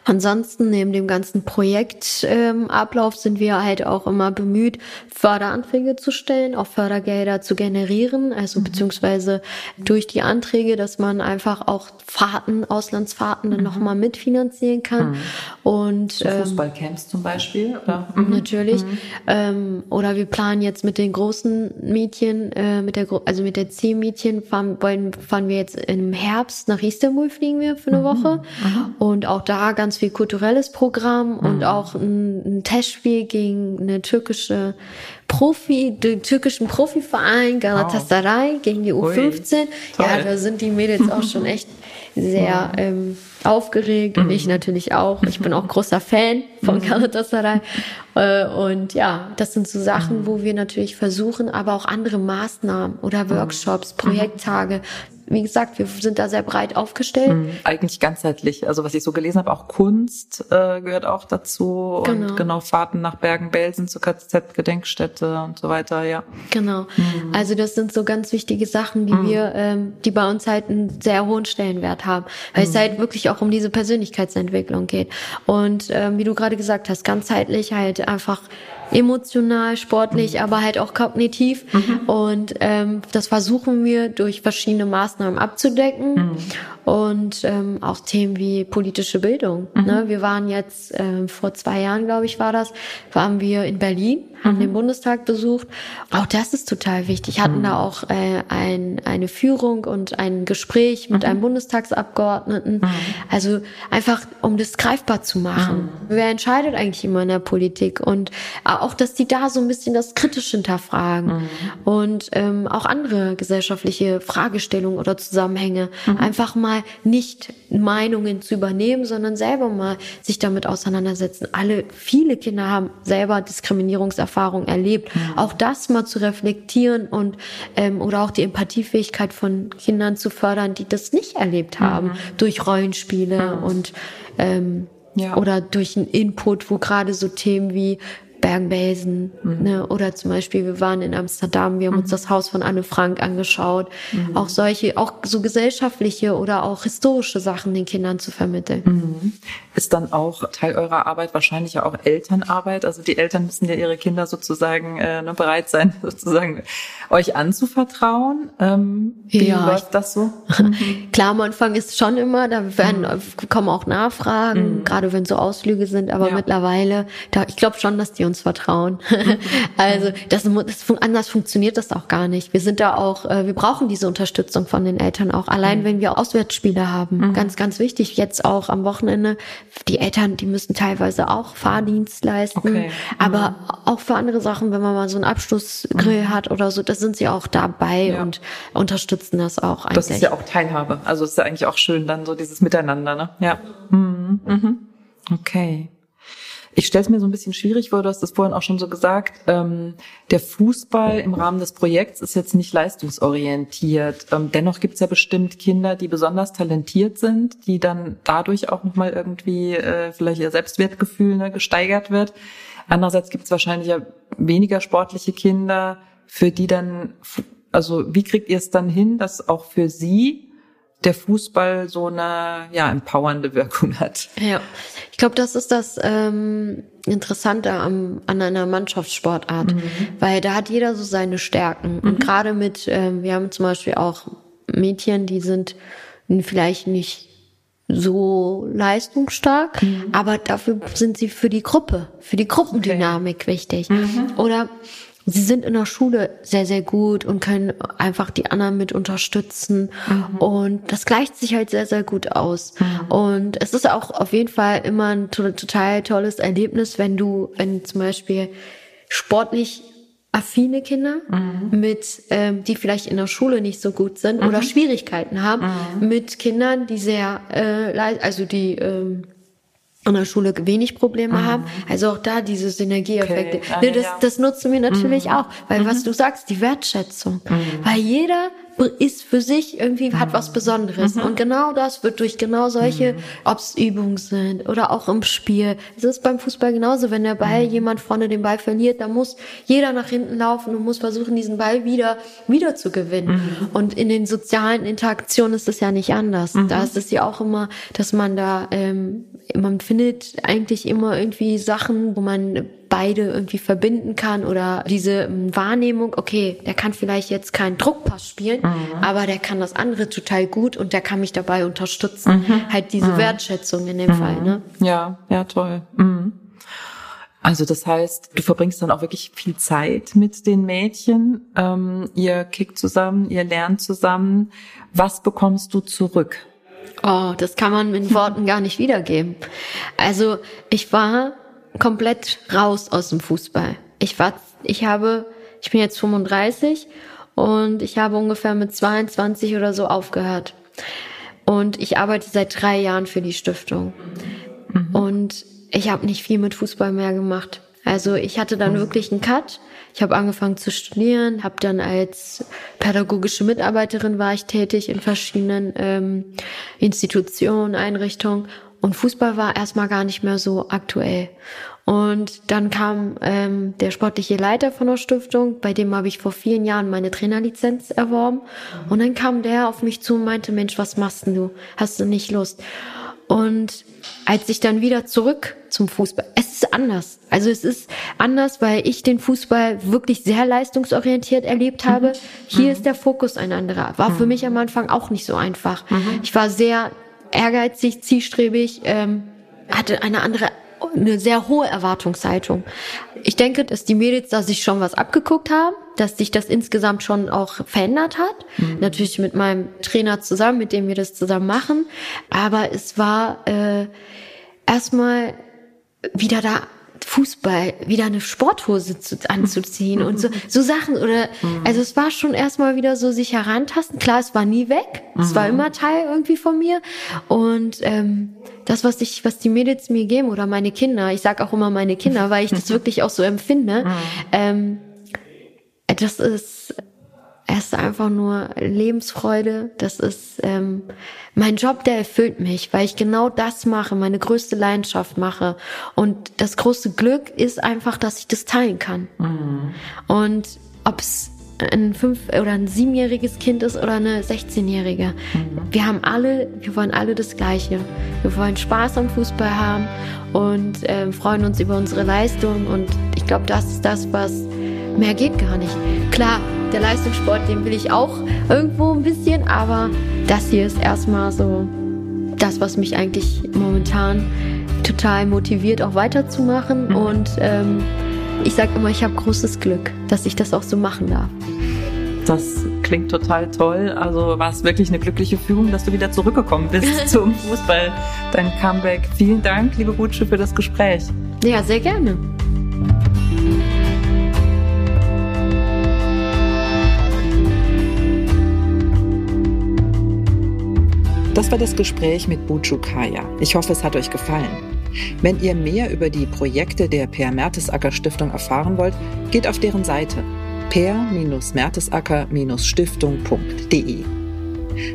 Ansonsten neben dem ganzen Projektablauf ähm, sind wir halt auch immer bemüht, Förderanträge zu stellen, auch Fördergelder zu generieren, also mhm. beziehungsweise durch die Anträge, dass man einfach auch Fahrten, Auslandsfahrten dann mhm. nochmal mitfinanzieren kann. Mhm. Und so ähm, Fußballcamps zum Beispiel, oder? Mhm. Natürlich. Mhm. Ähm, oder wir planen jetzt mit den großen Mädchen, äh, mit der also mit der C-Mädchen fahren, wollen, fahren wir jetzt im Herbst nach Istanbul fliegen wir für eine mhm. Woche. Und auch da ganz viel kulturelles Programm und auch ein, ein Testspiel gegen eine türkische Profi, den türkischen Profiverein Galatasaray wow. gegen die U15. Ui, ja, da sind die Mädels auch schon echt sehr ähm, aufgeregt und ich mhm. natürlich auch. Ich bin auch großer Fan von mhm. Galatasaray. Äh, und ja, das sind so Sachen, mhm. wo wir natürlich versuchen, aber auch andere Maßnahmen oder Workshops, Projekttage wie gesagt, wir sind da sehr breit aufgestellt. Mhm, eigentlich ganzheitlich. Also was ich so gelesen habe, auch Kunst äh, gehört auch dazu genau. und genau Fahrten nach Bergen-Belsen zur KZ-Gedenkstätte und so weiter, ja. Genau. Mhm. Also das sind so ganz wichtige Sachen, die mhm. wir, ähm, die bei uns halt einen sehr hohen Stellenwert haben, weil es mhm. halt wirklich auch um diese Persönlichkeitsentwicklung geht. Und ähm, wie du gerade gesagt hast, ganzheitlich halt einfach emotional, sportlich, mhm. aber halt auch kognitiv. Mhm. Und ähm, das versuchen wir durch verschiedene Maßnahmen abzudecken. Mhm. Und ähm, auch Themen wie politische Bildung. Mhm. Ne? Wir waren jetzt, ähm, vor zwei Jahren, glaube ich, war das, waren wir in Berlin, haben den mhm. Bundestag besucht. Auch das ist total wichtig. Hatten da auch äh, ein, eine Führung und ein Gespräch mit einem Bundestagsabgeordneten. Also einfach, um das greifbar zu machen. Wer entscheidet eigentlich immer in der Politik? Und ja, auch, dass die da so ein bisschen das kritisch hinterfragen mhm. und ähm, auch andere gesellschaftliche Fragestellungen oder Zusammenhänge mhm. einfach mal nicht Meinungen zu übernehmen, sondern selber mal sich damit auseinandersetzen. Alle, viele Kinder haben selber Diskriminierungserfahrungen erlebt. Mhm. Auch das mal zu reflektieren und ähm, oder auch die Empathiefähigkeit von Kindern zu fördern, die das nicht erlebt haben mhm. durch Rollenspiele mhm. und ähm, ja. oder durch einen Input, wo gerade so Themen wie Bergen-Belsen. Mhm. Ne? Oder zum Beispiel, wir waren in Amsterdam, wir haben mhm. uns das Haus von Anne Frank angeschaut. Mhm. Auch solche, auch so gesellschaftliche oder auch historische Sachen den Kindern zu vermitteln. Mhm. Ist dann auch Teil eurer Arbeit wahrscheinlich ja auch Elternarbeit? Also die Eltern müssen ja ihre Kinder sozusagen äh, ne, bereit sein, sozusagen euch anzuvertrauen. Ähm, wie ja, läuft das so? Klar, am Anfang ist schon immer, da werden, mhm. kommen auch Nachfragen, mhm. gerade wenn so Ausflüge sind, aber ja. mittlerweile, da, ich glaube schon, dass die uns uns vertrauen. also das, das, anders funktioniert das auch gar nicht. Wir sind da auch, äh, wir brauchen diese Unterstützung von den Eltern auch. Allein mhm. wenn wir Auswärtsspiele haben, mhm. ganz, ganz wichtig. Jetzt auch am Wochenende. Die Eltern, die müssen teilweise auch Fahrdienst leisten. Okay. Aber mhm. auch für andere Sachen, wenn man mal so einen Abschlussgrill mhm. hat oder so, da sind sie auch dabei ja. und unterstützen das auch eigentlich. Das ist ja auch Teilhabe. Also ist ja eigentlich auch schön dann so dieses Miteinander, ne? Ja. Mhm. Okay. Ich stelle es mir so ein bisschen schwierig vor, du hast das vorhin auch schon so gesagt, ähm, der Fußball im Rahmen des Projekts ist jetzt nicht leistungsorientiert. Ähm, dennoch gibt es ja bestimmt Kinder, die besonders talentiert sind, die dann dadurch auch nochmal irgendwie äh, vielleicht ihr Selbstwertgefühl ne, gesteigert wird. Andererseits gibt es wahrscheinlich ja weniger sportliche Kinder, für die dann, also wie kriegt ihr es dann hin, dass auch für sie der Fußball so eine ja empowernde Wirkung hat. Ja, ich glaube, das ist das ähm, Interessante am, an einer Mannschaftssportart, mhm. weil da hat jeder so seine Stärken mhm. und gerade mit, ähm, wir haben zum Beispiel auch Mädchen, die sind vielleicht nicht so leistungsstark, mhm. aber dafür sind sie für die Gruppe, für die Gruppendynamik okay. wichtig. Mhm. Oder sie sind in der Schule sehr, sehr gut und können einfach die anderen mit unterstützen. Mhm. Und das gleicht sich halt sehr, sehr gut aus. Mhm. Und es ist auch auf jeden Fall immer ein total tolles Erlebnis, wenn du, wenn zum Beispiel sportlich affine Kinder mhm. mit, ähm, die vielleicht in der Schule nicht so gut sind oder mhm. Schwierigkeiten haben, mhm. mit Kindern, die sehr, äh, also die ähm, an der Schule wenig Probleme mhm. haben. Also auch da diese Synergieeffekte. Okay. Ne, das, das nutzen wir natürlich mhm. auch, weil mhm. was du sagst, die Wertschätzung. Mhm. Weil jeder ist für sich irgendwie, hat was Besonderes. Mhm. Und genau das wird durch genau solche, mhm. ob es Übungen sind oder auch im Spiel. Es ist beim Fußball genauso, wenn der Ball, mhm. jemand vorne den Ball verliert, dann muss jeder nach hinten laufen und muss versuchen, diesen Ball wieder, wieder zu gewinnen. Mhm. Und in den sozialen Interaktionen ist es ja nicht anders. Mhm. Da ist es ja auch immer, dass man da, ähm, man findet eigentlich immer irgendwie Sachen, wo man beide irgendwie verbinden kann oder diese ähm, Wahrnehmung, okay, der kann vielleicht jetzt keinen Druckpass spielen, mhm. aber der kann das andere total gut und der kann mich dabei unterstützen. Mhm. Halt diese mhm. Wertschätzung in dem Fall, ne? Ja, ja, toll. Mhm. Also das heißt, du verbringst dann auch wirklich viel Zeit mit den Mädchen. Ähm, ihr kickt zusammen, ihr lernt zusammen. Was bekommst du zurück? Oh, das kann man mit Worten gar nicht wiedergeben. Also ich war komplett raus aus dem Fußball. Ich war, ich habe, ich bin jetzt 35 und ich habe ungefähr mit 22 oder so aufgehört. Und ich arbeite seit drei Jahren für die Stiftung. Mhm. Und ich habe nicht viel mit Fußball mehr gemacht. Also ich hatte dann mhm. wirklich einen Cut. Ich habe angefangen zu studieren, habe dann als pädagogische Mitarbeiterin war ich tätig in verschiedenen ähm, Institutionen, Einrichtungen und Fußball war erstmal gar nicht mehr so aktuell. Und dann kam ähm, der sportliche Leiter von der Stiftung, bei dem habe ich vor vielen Jahren meine Trainerlizenz erworben. Und dann kam der auf mich zu und meinte, Mensch, was machst denn du? Hast du nicht Lust? Und als ich dann wieder zurück zum Fußball, es ist anders. Also es ist anders, weil ich den Fußball wirklich sehr leistungsorientiert erlebt habe. Mhm. Hier mhm. ist der Fokus ein anderer. War mhm. für mich am Anfang auch nicht so einfach. Mhm. Ich war sehr ehrgeizig, zielstrebig, ähm, hatte eine andere eine sehr hohe Erwartungshaltung. Ich denke, dass die Mädels da sich schon was abgeguckt haben, dass sich das insgesamt schon auch verändert hat. Mhm. Natürlich mit meinem Trainer zusammen, mit dem wir das zusammen machen. Aber es war äh, erstmal wieder da Fußball wieder eine Sporthose zu, anzuziehen und so, so Sachen oder, mhm. also es war schon erstmal wieder so sich herantasten. Klar, es war nie weg. Es war mhm. immer Teil irgendwie von mir. Und ähm, das, was ich, was die Mädels mir geben oder meine Kinder, ich sag auch immer meine Kinder, weil ich das wirklich auch so empfinde, mhm. ähm, das ist es ist einfach nur Lebensfreude. Das ist ähm, mein Job, der erfüllt mich, weil ich genau das mache, meine größte Leidenschaft mache. Und das große Glück ist einfach, dass ich das teilen kann. Mhm. Und ob es ein fünf oder ein siebenjähriges Kind ist oder eine 16-jährige. Mhm. Wir haben alle, wir wollen alle das Gleiche. Wir wollen Spaß am Fußball haben und äh, freuen uns über unsere Leistung. Und ich glaube, das ist das, was mehr geht gar nicht. Klar, der Leistungssport, den will ich auch irgendwo ein bisschen, aber das hier ist erstmal so das, was mich eigentlich momentan total motiviert, auch weiterzumachen. Mhm. Und ähm, ich sage immer, ich habe großes Glück, dass ich das auch so machen darf. Das klingt total toll. Also war es wirklich eine glückliche Führung, dass du wieder zurückgekommen bist zum Fußball, dein Comeback. Vielen Dank, liebe Gutsche, für das Gespräch. Ja, sehr gerne. Das war das Gespräch mit Buju Kaya. Ich hoffe, es hat euch gefallen. Wenn ihr mehr über die Projekte der Per Mertesacker Stiftung erfahren wollt, geht auf deren Seite per-mertesacker-stiftung.de.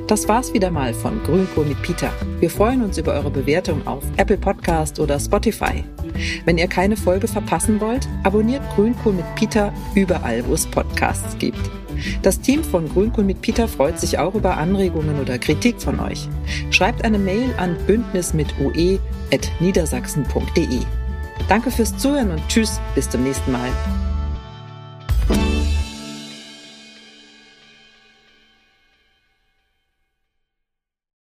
Das war's wieder mal von Grünkohl mit Peter. Wir freuen uns über eure Bewertung auf Apple Podcast oder Spotify. Wenn ihr keine Folge verpassen wollt, abonniert Grünkohl mit Peter überall, wo es Podcasts gibt. Das Team von Grünkohl mit Peter freut sich auch über Anregungen oder Kritik von euch. Schreibt eine Mail an bündnis mit ue.niedersachsen.de. Danke fürs Zuhören und tschüss, bis zum nächsten Mal.